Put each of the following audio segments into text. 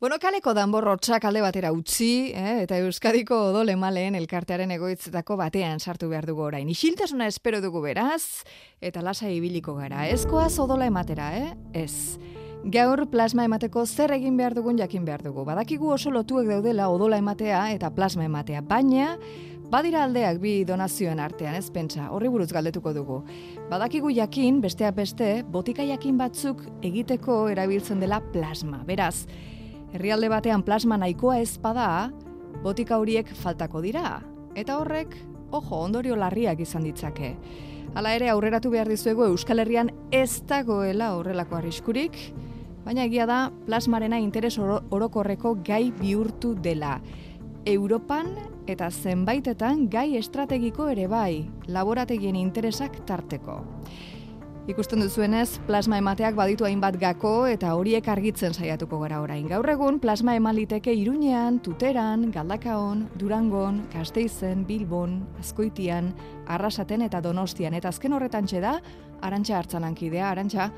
Bueno, kaleko danborrotxak alde batera utzi, eh? eta Euskadiko odole maleen elkartearen egoitzetako batean sartu behar dugu orain. Isiltasuna espero dugu beraz, eta lasa ibiliko gara. Ezkoaz odola ematera, eh? Ez. Gaur plasma emateko zer egin behar dugun jakin behar dugu. Badakigu oso lotuek daudela odola ematea eta plasma ematea, baina badira aldeak bi donazioen artean, ez pentsa, horri buruz galdetuko dugu. Badakigu jakin, besteak beste, botika jakin batzuk egiteko erabiltzen dela plasma. Beraz, herrialde batean plasma nahikoa ez bada, botika horiek faltako dira. Eta horrek, ojo, ondorio larriak izan ditzake. Hala ere aurreratu behar dizuegu Euskal Herrian ez dagoela horrelako arriskurik, baina egia da plasmarena interes oro orokorreko gai bihurtu dela. Europan eta zenbaitetan gai estrategiko ere bai, laborategien interesak tarteko. Ikusten duzuenez, plasma emateak baditu hainbat gako eta horiek argitzen saiatuko gara orain. Gaur egun, plasma eman liteke Iruñean, Tuteran, Galdakaon, Durangon, Gasteizen, Bilbon, Azkoitian, Arrasaten eta Donostian. Eta azken horretan da, Arantxa hartzanankidea, Arantxa,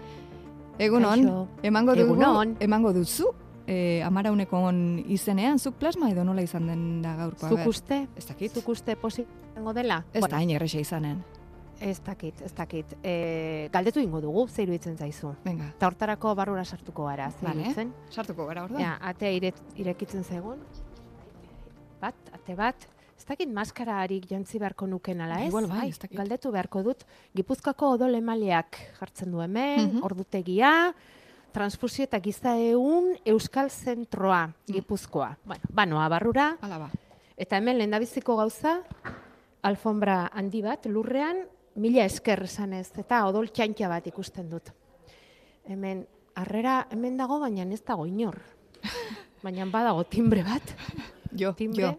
egunon, emango dugu, Egunon. emango duzu, e, amaraunekon izenean, zuk plasma edo nola izan den da gaurkoa? Zuk uste? Ez dakit. Zuk uste posi dela? Ez da hain erresa izanen. Ez dakit, ez dakit. E, galdetu ingo dugu, ze iruditzen zaizu. Venga, Eta hortarako barrura sartuko gara, ze Vale. iruditzen. sartuko gara orduan. Ja, atea ire, irekitzen zaigun. Bat, ate bat. Ez dakit maskara harik jantzi beharko nuken ala ez? Igual bai, Ai, ez dakit. Galdetu beharko dut. Gipuzkoako odol emaleak jartzen du hemen, Mhm. ordutegia, transfusio eta giza egun Euskal Zentroa, Mm. Gipuzkoa. Bueno, banoa barrura, Hala ba. Eta hemen lehendabiziko gauza, alfombra handi bat, lurrean, mila esker esanez, eta odol txantxa bat ikusten dut. Hemen, harrera hemen dago, baina ez dago inor. Baina badago timbre bat, Jo, timbre. jo.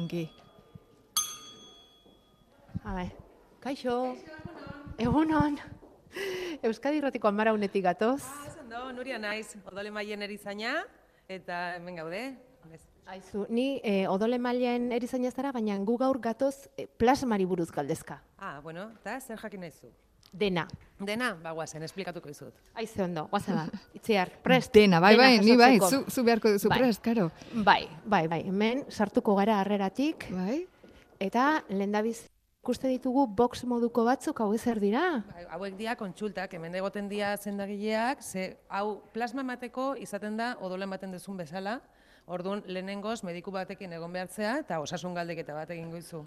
Ongi. Habe, kaixo, egunon. Euskadi irratiko amara unetik gatoz. Ondo, Nuria naiz, odole maien erizaina, eta hemen gaude. Aizu, ni eh, odol emailean erizaina zara, baina gu gaur gatoz eh, plasmari buruz galdezka. Ah, bueno, eta zer jakin nahi zu? Dena. Dena, ba, guazen, esplikatuko dizut. Aize ondo, guazen ba, itziar, prest. Dena, bai, Dena bai, ni bai, zu, zu beharko duzu Bai. prest, karo. Bai, bai, bai. Hemen sartuko gara harreratik Bai? eta lehendabiz ikuste ditugu box moduko batzuk hau zer dira? Ba, Hauek dira kontsultak, hemen egoten dira zendagileak, ze hau plasma emateko izaten da odola ematen duzun bezala, Orduan, lehenengoz, mediku batekin egon behartzea eta osasun galdeketa bat egingo izu.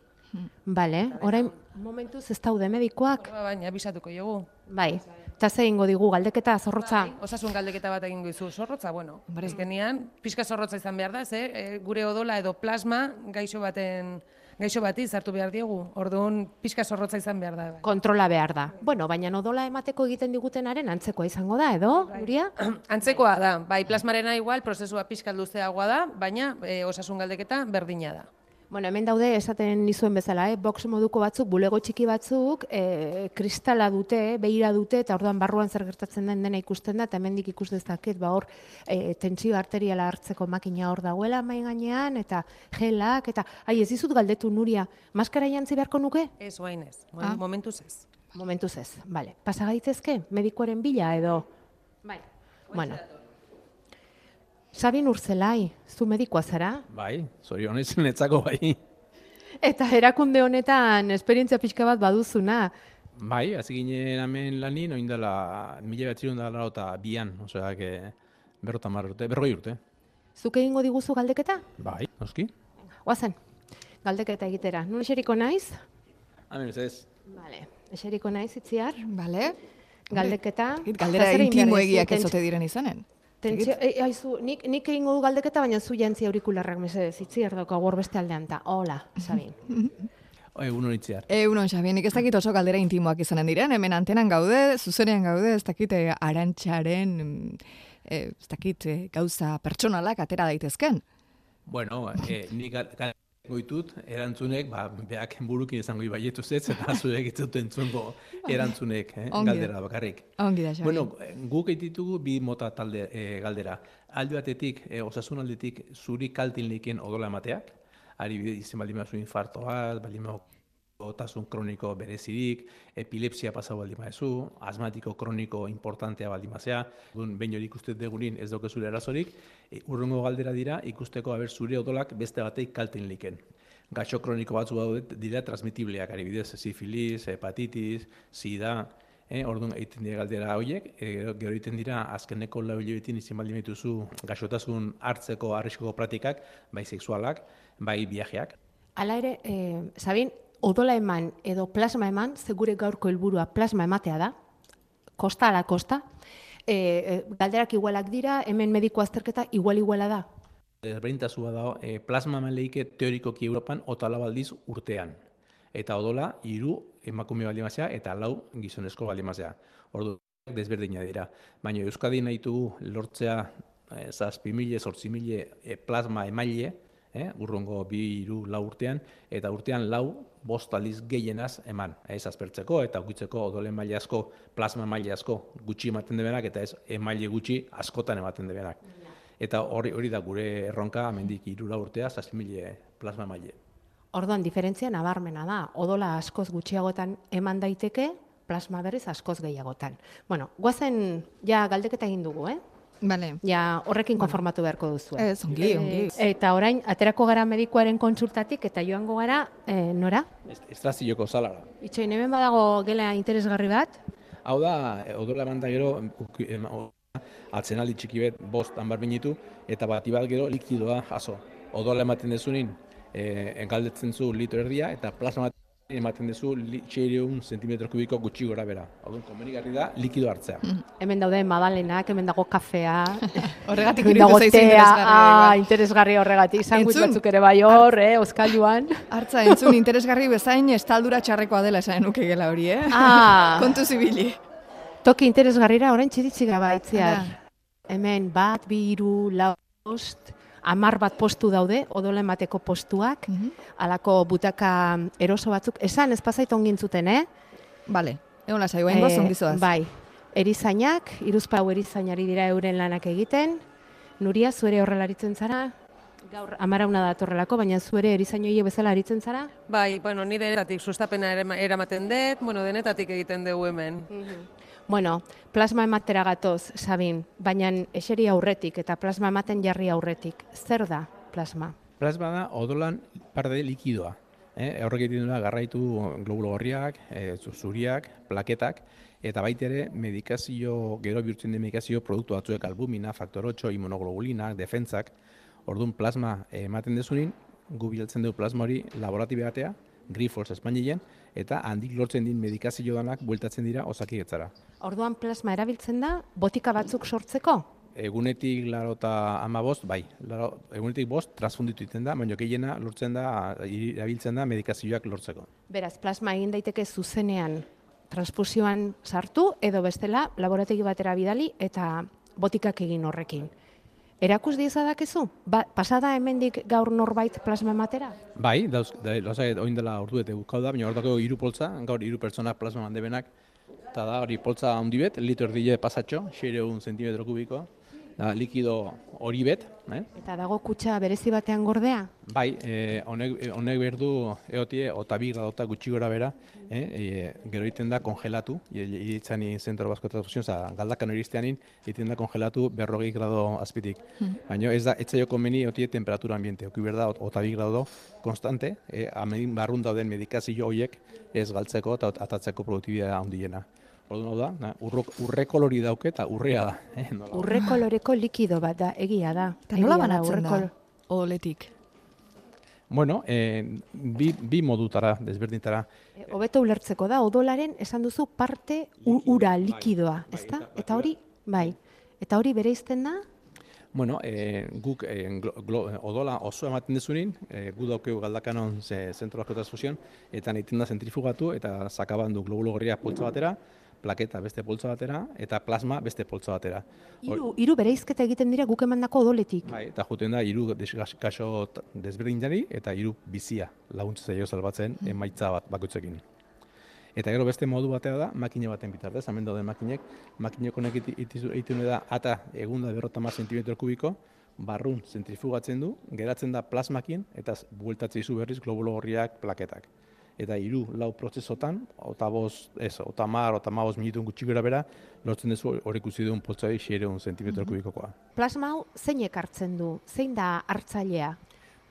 Bale, orain momentuz ez daude medikoak? Ba, Baina, bisatuko jogu. Bai, eta ze egingo digu galdeketa zorrotza? Bai, osasun galdeketa bat egingo izu. Zorrotza, bueno, Hombre. azkenean, pixka zorrotza izan behar da, ze e, gure odola edo plasma gaixo baten gaixo bati zartu behar diegu. Orduan, pixka zorrotza izan behar da. Kontrola behar da. Bueno, baina odola emateko egiten digutenaren antzekoa izango da, edo, Nuria? Antzekoa da, bai plasmarena igual, prozesua pixka luzeagoa da, baina e, osasun galdeketa berdina da. Bueno, hemen daude esaten nizuen bezala, eh? box moduko batzuk, bulego txiki batzuk, eh, kristala dute, behira dute, eta orduan barruan zer gertatzen den dena ikusten da, eta hemendik ikus dezaket, ba hor, eh, tentsio arteriala hartzeko makina hor dagoela mai gainean, eta gelak, eta, ai, ez dizut galdetu, Nuria, maskara jantzi beharko nuke? Ez oain ez, Ah. momentuz ez. Momentuz ez, bale. Pasa gaitezke, medikoaren bila edo? Bai. Bueno. Sabin Urzelai, zu medikoa zara? Bai, zorionez netzako bai. Eta erakunde honetan esperientzia pixka bat baduzuna. Bai, hasi ginen hemen lanin, oin dela, mila bat zirun dela eta bian, osea, que berrota urte, berroi urte. Zuk egingo diguzu galdeketa? Bai, noski. Oazen, galdeketa egitera. Nun eseriko naiz? Hemen ez ez. Vale. Eseriko naiz, itziar? Bale? Galdeketa. Galdera intimoegiak duzu? ez ote diren izanen. Tentsio, e, aizu, nik, nik egingo du galdeketa, baina zu jantzi aurikularrak mesedez, itziar dauka hor beste aldean, ta, hola, Sabin. Egun horitzear. Egunon, Xabi, nik ez dakit oso galdera intimoak izanen diren, hemen antenan gaude, zuzenean gaude, ez dakit eh, arantxaren, eh, ez dakit eh, gauza pertsonalak atera daitezken. Bueno, eh, nik goitut, erantzunek, ba, beak burukin izango ibaietu zetz, eta zuek ez dut entzungo erantzunek, eh, Ongi. galdera bakarrik. Ongi da, Xabi. Bueno, guk ditugu bi mota talde eh, galdera. Alde batetik, eh, osasun aldetik, zuri kaltin likien odola emateak, ari bide izen baldin bazu infarto bat, baldin bazu otasun kroniko berezirik, epilepsia pasa baldin maezu, asmatiko kroniko importantea baldin mazea, dun behin hori ikusten degunin ez dauke zure erazorik, e, urrungo galdera dira ikusteko haber zure odolak beste bateik kalten liken. Gaixo kroniko batzu daude dira transmitibleak, ari bidez, sifilis, hepatitis, sida, eh, orduan egiten dira galdera horiek, e, gero egiten dira azkeneko lau hilabetin izin baldin dituzu gaixotasun hartzeko arriskoko praktikak, bai sexualak, bai viajeak. Hala ere, e, Sabin, odola eman edo plasma eman, zegure gaurko helburua plasma ematea da, kosta ala kosta, e, e, galderak igualak dira, hemen mediko azterketa igual-iguala da. Desberdintasua da, e, plasma maleike teorikoki Europan otala baldiz urtean. Eta odola, hiru emakume baldin mazea, eta lau gizonezko baldin mazea. Ordu, desberdina dira. Baina Euskadi nahi dugu lortzea e, zazpi mile, sortzi mile e, plasma emaile, eh, urrongo bi hiru lau urtean, eta urtean lau bost aldiz gehienaz eman, ez azpertzeko, eta ukitzeko odole maila asko, plasma maila asko gutxi ematen debenak, eta ez emaile gutxi askotan ematen debenak. Eta hori hori da gure erronka, hiru lau urtea, zazpimile plasma maile. Orduan, diferentzia nabarmena da, odola askoz gutxiagotan eman daiteke, plasma berriz askoz gehiagotan. Bueno, guazen, ja galdeketa egin dugu, eh? Bale. Ja, horrekin konformatu beharko duzu. Ez, ongi, ongi. Eta orain, aterako gara medikuaren kontsultatik, eta joango gara, e, nora? Estrazioko zalara. Itxoin, hemen badago gela interesgarri bat, Hau da, eh, odola eman da gero, o- atzenaldi txiki bet, bost hanbar binitu, eta bati bat gero likidoa jaso. Odola ematen dezunin, e, engaldetzen zu litro erdia, eta plasma bat ematen dezu li, txeireun zentimetro kubiko gutxi gora bera. Hau komenigarri da, likido hartzea. hemen daude madalenak, hemen dago kafea, Horregatik hemen dago tea, ah, interesgarri horregatik, sandwich Entzun. batzuk ere bai hor, eh, oskailuan. Hartza, entzun interesgarri bezain estaldura txarrekoa dela esan nuke gela hori, eh? Ah. Kontu zibili. Toki interesgarrira orain txiritzi gaba itziar. Ara. Hemen bat, bi, hiru, lau, bost, amar bat postu daude, odola emateko postuak, Mhm. alako butaka eroso batzuk, esan ez pasait ongin zuten, eh? Bale, egon lasai, guain goz, Eh, ongizoaz. Bai, erizainak, iruzpau erizainari dira euren lanak egiten, Nuria, zuere horrela aritzen zara, gaur amarauna datorrelako, baina zuere erizainoie bezala aritzen zara? Bai, bueno, ni denetatik sustapena erama- eramaten dut, bueno, denetatik egiten dugu hemen. Bueno, plasma ematera gatoz, Sabin, baina eseri aurretik eta plasma ematen jarri aurretik. Zer da plasma? Plasma da odolan parte likidoa. Eh, horrek egiten duela garraitu globulo gorriak, eh, zu- zuriak, plaketak, eta baita ere medikazio, gero bihurtzen den medikazio produktu batzuek albumina, faktor 8, immunoglobulinak, defentzak, orduan plasma eh, ematen dezunin, gu bilatzen dugu plasma hori laboratibe batea, Grifols Espainilen, eta handik lortzen din medikazio danak bueltatzen dira osakigetzara. Orduan plasma erabiltzen da botika batzuk sortzeko? Egunetik laro eta ama bost, bai, laro, egunetik bost transfunditu egiten da, baina gehiena lortzen da, erabiltzen da medikazioak lortzeko. Beraz, plasma egin daiteke zuzenean transfusioan sartu edo bestela laborategi batera bidali eta botikak egin horrekin. Erakus diezadakezu? Ba, pasada hemendik gaur norbait plasma ematera? Bai, dauz, da, dauz, oin dela ordu eta bukau da, baina hor dago hiru poltza, gaur hiru pertsona plasma mandebenak, eta da hori poltza handi bet, litro erdile pasatxo, 600 zentimetro kubiko, da, likido hori bet, eh? Eta dago kutxa berezi batean gordea? Bai, eh, honek, honek behar du egotie, ota bi gradota gutxi gora bera, eh, eh, gero egiten da kongelatu, iritzen ni zentro basko transfusion, oza, galdakan iristeanin, egiten da kongelatu berrogei grado azpitik. Baina ez da, etzaio komeni egotie temperatura ambiente, oki behar da, ot- ota bi grado konstante, eh, barrun dauden medikazio horiek ez galtzeko eta atatzeko produktibidea handiena. Orduan hau da, na, urrok, urre kolori dauke eta urrea da. Eh, nola? Urre koloreko likido bat da, egia da. Eta nola banatzen da, odoletik? Bueno, eh, bi, bi modutara, desberdintara, E, Hobeto ulertzeko da, odolaren esan duzu parte ura likidoa, bai, ezta? eta- Eta hori, bai. Eta hori bereizten da? Bueno, eh, guk eh, glo, glo, odola oso ematen dezunin, eh, gu daukeu galdakanon ze, zentro eta egiten da zentrifugatu, eta sakaban du globulo gorria poltsa batera, plaketa beste poltsa batera, eta plasma beste poltsa batera. Hiru hiru bereizketa egiten dira guk emandako odoletik. Bai, eta juten da hiru kaso desberdinari eta hiru bizia laguntza zaio salbatzen emaitza bat bakoitzekin. Eta gero beste modu batea da, makina baten bitartez, hemen dauden makinek, makinek honek egiten da, ata egunda berrota mar zentimetro kubiko, barrun zentrifugatzen du, geratzen da plasmakin, eta bueltatzen dizu berriz globulo gorriak plaketak. Eta hiru lau prozesotan, ota boz, ez, ota mar, ota maoz minutun gutxi gara bera, lortzen duzu hori ikusi duen poltsai xereun zentimetro kubikokoa. Plasma hau zeinek hartzen du? Zein da hartzailea?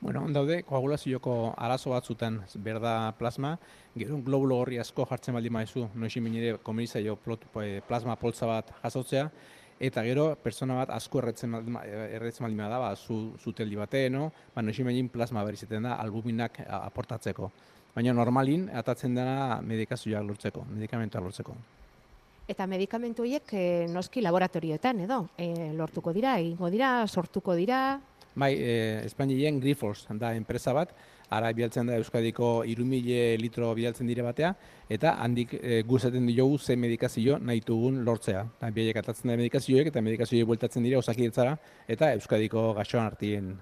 Bueno, daude, koagulazioko arazo batzutan berda plasma, gero globulo horri asko jartzen baldin maizu, noizin minire komenizaio plasma poltza bat jasotzea, eta gero pertsona bat asko erretzen ma- erretzen baldin da, ba, zu, zuteldi bate, no? Ba, behin plasma berri zeten da, albuminak aportatzeko. Baina normalin, atatzen dena medikazioak lortzeko, medikamentoak lortzeko. Eta medikamentu horiek eh, noski laboratorioetan edo eh, lortuko dira, egingo dira, sortuko dira, Bai, eh, Espainien Grifols da enpresa bat, ara bialtzen da Euskadiko 3000 litro bialtzen dire batea, eta handik e, guzaten diogu ze medikazio nahi dugun lortzea. Eta biaiek atatzen da medikazioek, eta medikazioek bueltatzen dira osakidetzara, eta Euskadiko gaixoan artien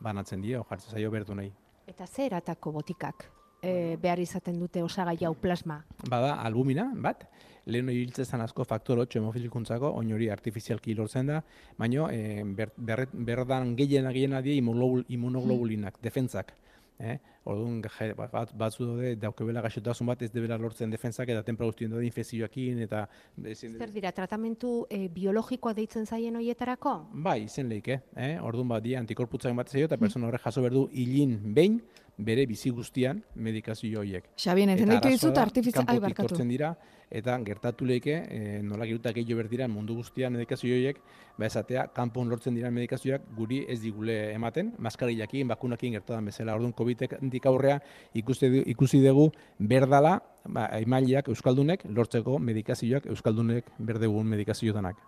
banatzen dira, jartzen zaio bertu nahi. eta ze eratako botikak eh, behar izaten dute osagai hau plasma. Bada, albumina, bat, lehen hori hiltzen asko faktor 8 hemofilikuntzako, oin hori artifizialki lortzen da, baino e, ber, berret- berdan gehiena gehiena die immunoglobul, immunoglobulinak, defentzak. Eh? Orduan, bat, batzu daude, daukebela gaixotasun bat ez debela lortzen defentzak eta tenpra guztien daude infezioakin eta... Ezin, Zer dira, tratamentu eh, biologikoa deitzen zaien horietarako? Bai, izen leike, eh? orduan bat di antikorputzak bat zaio eta persona horrek jaso berdu hilin behin bere bizi guztian medikazio horiek. Xabien, entenditu dizut artifizial... Ai, barkatu. dira, eta gertatu leike, e, nola gerutak gehiago berdira mundu guztian medikazio horiek, ba esatea, kanpon lortzen dira medikazioak guri ez digule ematen, maskarillakin, bakunakin gertadan bezala. Orduan, COVID-etik aurrea ikusi, ikusi dugu berdala, ba, emaileak euskaldunek lortzeko medikazioak euskaldunek berdegun medikazio danak.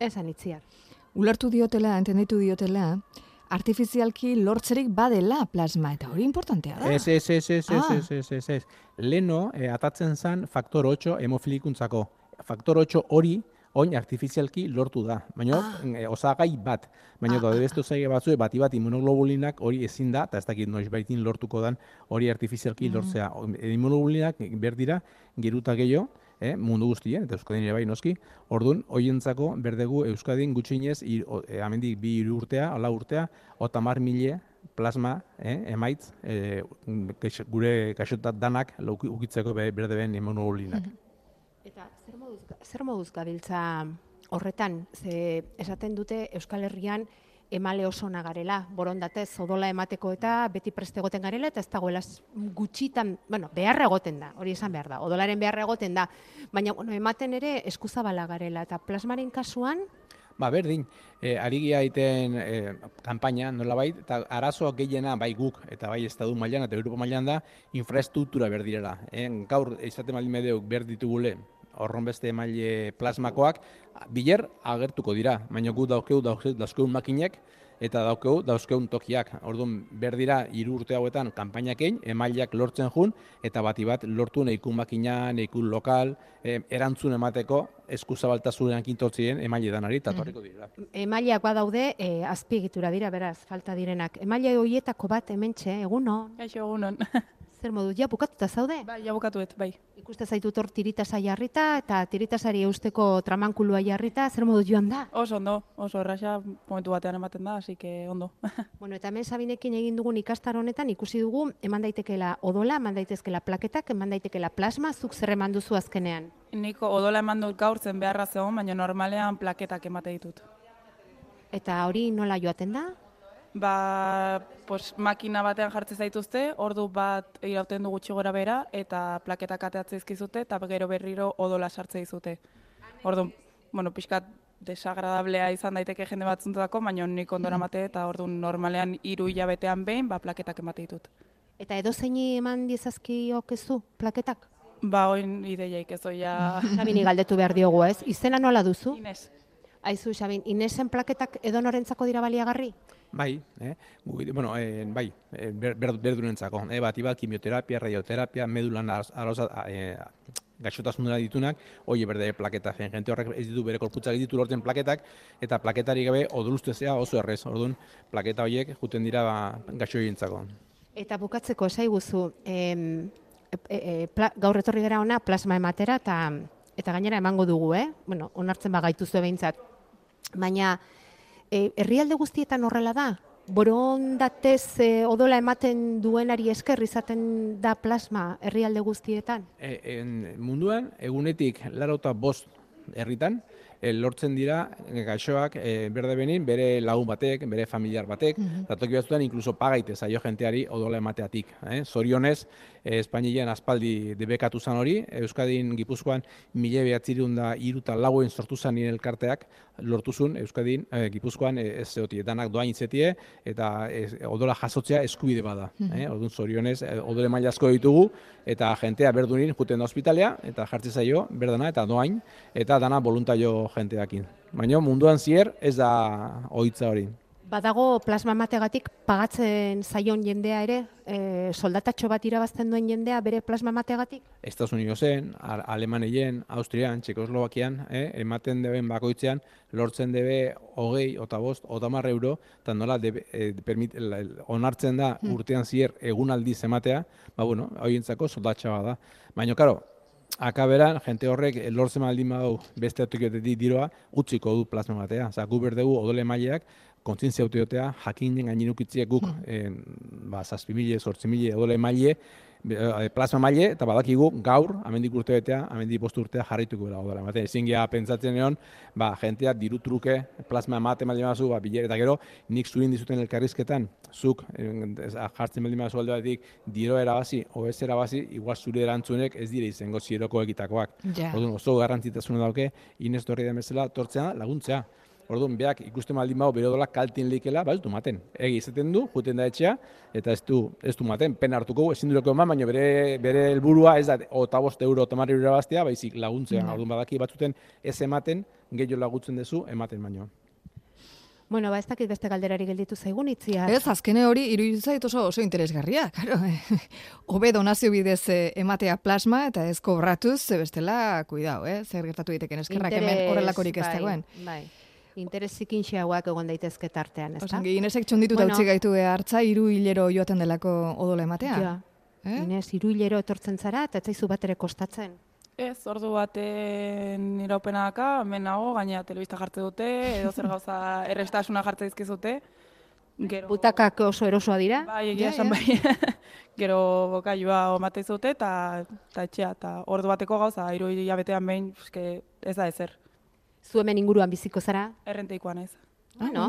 Esan itziar. Ulertu diotela, entenditu diotela, artifizialki lortzerik badela plasma, eta hori importantea da. Ez, ez, ez, ez, ez, Ah. ez, ez, ez, ez. Leno, eh, atatzen zen faktor 8 hemofilikuntzako. Faktor 8 hori, oin artifizialki lortu da. Baina, Ah. osagai bat. Baina, Ah, daude ah, beste osagai batzu, bati bat immunoglobulinak hori ezin da, eta ez dakit noiz baitin lortuko dan hori artifizialki Mm. lortzea. Immunoglobulinak berdira, geruta gehiago, eh, mundu guztien, eta Euskadin ere bai noski, orduan, hoientzako berdegu Euskadin gutxinez, ir, o, eh, amendik bi hiru urtea, ala urtea, otamar mile plasma, eh, emaitz, gaix- gure gaixotat danak ukitzeko be- berde ben immunoglobulinak. Eta zer moduz, zer moduz gabiltza horretan, ze esaten dute Euskal Herrian emale oso garela, borondatez odola emateko eta beti preste egoten garela eta ez dagoela gutxitan, bueno, beharra egoten da, hori esan behar da, odolaren beharra egoten da, baina bueno, ematen ere eskuzabala garela eta plasmaren kasuan Ba, berdin, e, ari egiten e, kanpaina nolabait, eta arazoak gehiena bai guk, eta bai estadu mailan eta Europa mailan da, infraestruktura berdirela. E, gaur, izate baldin medeuk berditugule, horron beste emaile plasmakoak, biler agertuko dira, baina gu daukeu dauzkeu, dauzkeun makinek, eta daukeu dauzkeun tokiak. Orduan, berdira hiru urte hauetan kanpainak egin, emaileak lortzen jun, eta bati bat lortu neikun makina, neikun lokal, e, erantzun emateko eskuzabaltasunean kintortzien emaile danari, eta torriko dira. emaileak badaude e, azpiegitura dira, beraz, falta direnak. Emaile horietako bat hementxe, egunon, Kaixo egunon. zer modu, ja bukatuta zaude? bai, ja bukatuet, bai. Ikuste zaitut hor tiritasa jarrita eta tiritasari eusteko tramankulua jarrita, zer modu joan da? Oso ondo, oso erraxa momentu batean ematen da, así que ondo. Bueno, eta hemen Sabinekin egin dugun ikastar honetan ikusi dugu eman daitekeela odola, eman daitezkela plaketak, eman daitekeela plasma, zuk zer eman duzu azkenean. Niko odola eman dut gaur zen beharra zegoen, baina normalean plaketak emate ditut. Eta hori nola joaten da? Ba, pues, makina batean jartzen zaituzte, ordu bat irauten du gutxi gora bera, eta plaketak ateatzen izkizute, eta gero berriro odola sartze dizute. Ordu, bueno, pixkat desagradablea izan daiteke jende batzuntako, baina nik ondora mate, eta ordu normalean hiru hilabetean behin, ba, plaketak emate ditut. Eta edo zeini eman diezazkiok ezu, plaketak? Ba, oin ideiaik ez oia... Sabini galdetu behar diogu ez, izena nola duzu? Inez. Aizu, Sabin, Inesen plaketak edo norentzako dira baliagarri? Bai, eh? Gu- bueno, eh, bai, eh, ber, ber, berdunentzako. Eh, bat, ibat, kimioterapia, radioterapia, medulan arosa, eh, gaixotasunera ditunak, hoi berde plaketa zen. Jente horrek ez ditu bere korputzak ez ditu lortzen plaketak, eta plaketari gabe odolustezea oso errez. Orduan, plaketa horiek juten dira ba, gaixoientzako. Eta bukatzeko esaiguzu, em, e, e, pla, gaur etorri gara ona plasma ematera eta eta gainera emango dugu, eh? Bueno, onartzen bagaitu zue behintzat. Baina, e, herrialde guztietan horrela da? borondatez e, odola ematen duenari esker izaten da plasma herrialde guztietan? E, en, munduan, egunetik larauta bost herritan, lortzen dira e, gaixoak e, berde benin bere lagun batek, bere familiar batek, mm -hmm. toki batzuetan inkluso pagaite zaio jenteari odola emateatik. Eh? Zorionez, e, Espainilean aspaldi debekatu zan hori, Euskadin Gipuzkoan mile behatzirun da iruta lauen sortu zan elkarteak, lortuzun Euskadin e, Gipuzkoan e, ez zeoti, danak doain itzetie, eta e, odola jasotzea eskubide bada. Mm -hmm. eh? Orduan, zorionez, odole maila asko ditugu, eta jentea berdunin juten da ospitalea, eta jartze zaio, berdana, eta doain, eta dana voluntario jenteakin. Baina munduan zier ez da ohitza hori. Badago plasma mategatik pagatzen zaion jendea ere, e, soldatatxo bat irabazten duen jendea bere plasma mategatik? Estados Unidesen, Alemaneien, Austrian, Txekoslovakian, eh, ematen deben bakoitzean, lortzen debe hogei, ota bost, ota marre euro, eta nola debe, e, permit, onartzen da hmm. urtean zier egunaldiz ematea, ba bueno, horientzako soldatxa da. Baina, karo, akaberan, jente horrek lortzen maldin badu beste autokiotetik diroa, utziko du plasma batea. Osa, gu berdegu odole maileak, kontzientzia autoiotea, jakin den gaininukitziek guk, mm. eh, ba, zazpi mile, sortzi mile, odole maile, eh, plasma maile, eta badakigu gaur, amendik urte betea, amendik postu urtea jarrituko gara odole. Mate, ezin geha pentsatzen egon, ba, jentea diru truke, plasma emate maldin bazu, ba, bilere, eta gero, nik zurin dizuten elkarrizketan, zuk, eh, jartzen maldin bazu alde batik, diro erabazi, o ez erabazi, igual zure erantzunek ez dire izango zieroko egitakoak. Yeah. oso garrantzitasuna dauke, inez torri den bezala, tortzea laguntzea. Orduan, beak ikusten maldin bago bere odolak kaltin likela, ba, ez du maten. Egi izaten du, juten da etxea, eta ez du, ez du maten, pen hartuko, ezin dureko eman, baina bere, bere helburua ez da, ota bost euro otamari bastia, baizik laguntzea. Mm. Orduan, badaki batzuten ez ematen, gehiago lagutzen duzu, ematen baino. Bueno, ba, ez dakit beste galderari gelditu zaigun itzia. Ez, azkene hori, iruditzen zait oso, oso interesgarria, karo. Obe donazio bidez eh, ematea plasma eta ez kobratuz, ze bestela, kuidao, eh? zer gertatu diteken eskerrak hemen horrelakorik ez bai, dagoen. Bai, Interesekin xeagoak egon daitezke tartean, ez da? Osan, Inesek txonditu bueno, utzi gaitu hartza, iru hilero joaten delako odola ematea. Ja. Eh? Inez, iru hilero etortzen zara, eta etzaizu bat ere kostatzen. Ez, ordu baten iraupena daka, hemen nago, gaina telebista jartze dute, edo zer gauza errestasuna jartze dizkizute. Gero... Butakak oso erosoa dira? Bai, egia esan bai. Gero bokailua omate zute eta, eta etxea, eta ordu bateko gauza, iru hilabetean behin, ez da ezer zu hemen inguruan biziko zara? Errenteikoan ez. Ah, no?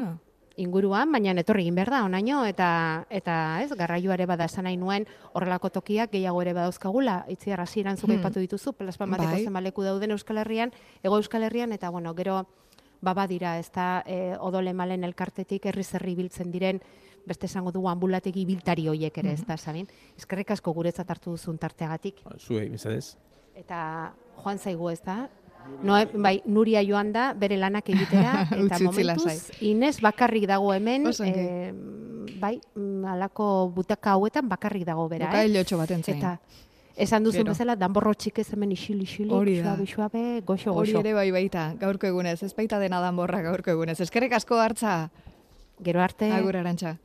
Inguruan, baina etorri egin behar da, onaino, eta, eta ez, garraio ere bada esan nahi nuen horrelako tokiak gehiago ere badauzkagula, itzi arraziran zuke hmm. dituzu, plaspan bateko bai. zenbaleku dauden Euskal Herrian, ego Euskal Herrian, eta bueno, gero baba dira, ez da, e, odole malen elkartetik herri zerri biltzen diren, beste esango dugu ambulategi biltari hoiek ere, ez da, sabin? Eskerrik asko guretzat hartu duzun tarteagatik. Zuei, bizadez. Eta joan zaigu, ez da, No, bai, Nuria joan da, bere lanak egitera, eta momentuz, Inez bakarrik dago hemen, e, bai, mm, alako butaka hauetan bakarrik dago bera. Buka eh? baten zain. Eta, esan duzu bezala, danborro txik ez hemen isil, isil, suabe, suabe, goxo, goxo. Hori ere bai baita, gaurko egunez, ez baita dena danborra gaurko egunez. Eskerrik asko hartza. Gero arte. Agur arantxa.